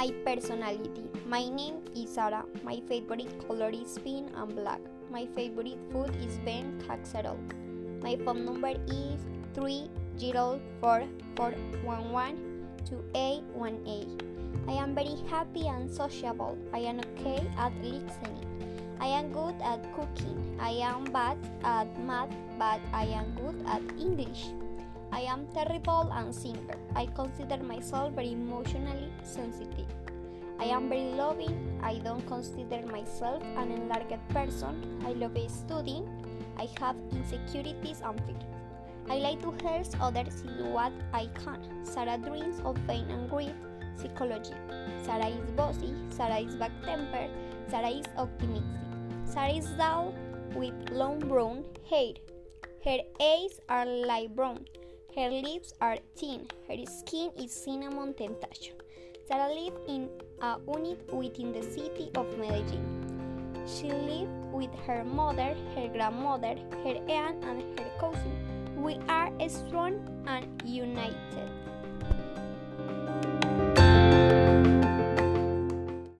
My personality. My name is Sara. My favorite color is pink and black. My favorite food is Ben casserole. My phone number is 30444112818. I am very happy and sociable. I am okay at listening. I am good at cooking. I am bad at math, but I am good at English. I am terrible and singer. I consider myself very emotionally sensitive. I am very loving. I don't consider myself an enlarged person. I love studying. I have insecurities and fears. I like to help others in what I can. Sarah dreams of pain and grief, psychology. Sarah is bossy. Sarah is back tempered. Sarah is optimistic. Sarah is dull with long brown hair. Her eyes are light brown. Her lips are thin. Her skin is cinnamon temptation. Sarah lives in a unit within the city of Medellin. She lives with her mother, her grandmother, her aunt, and her cousin. We are strong and united.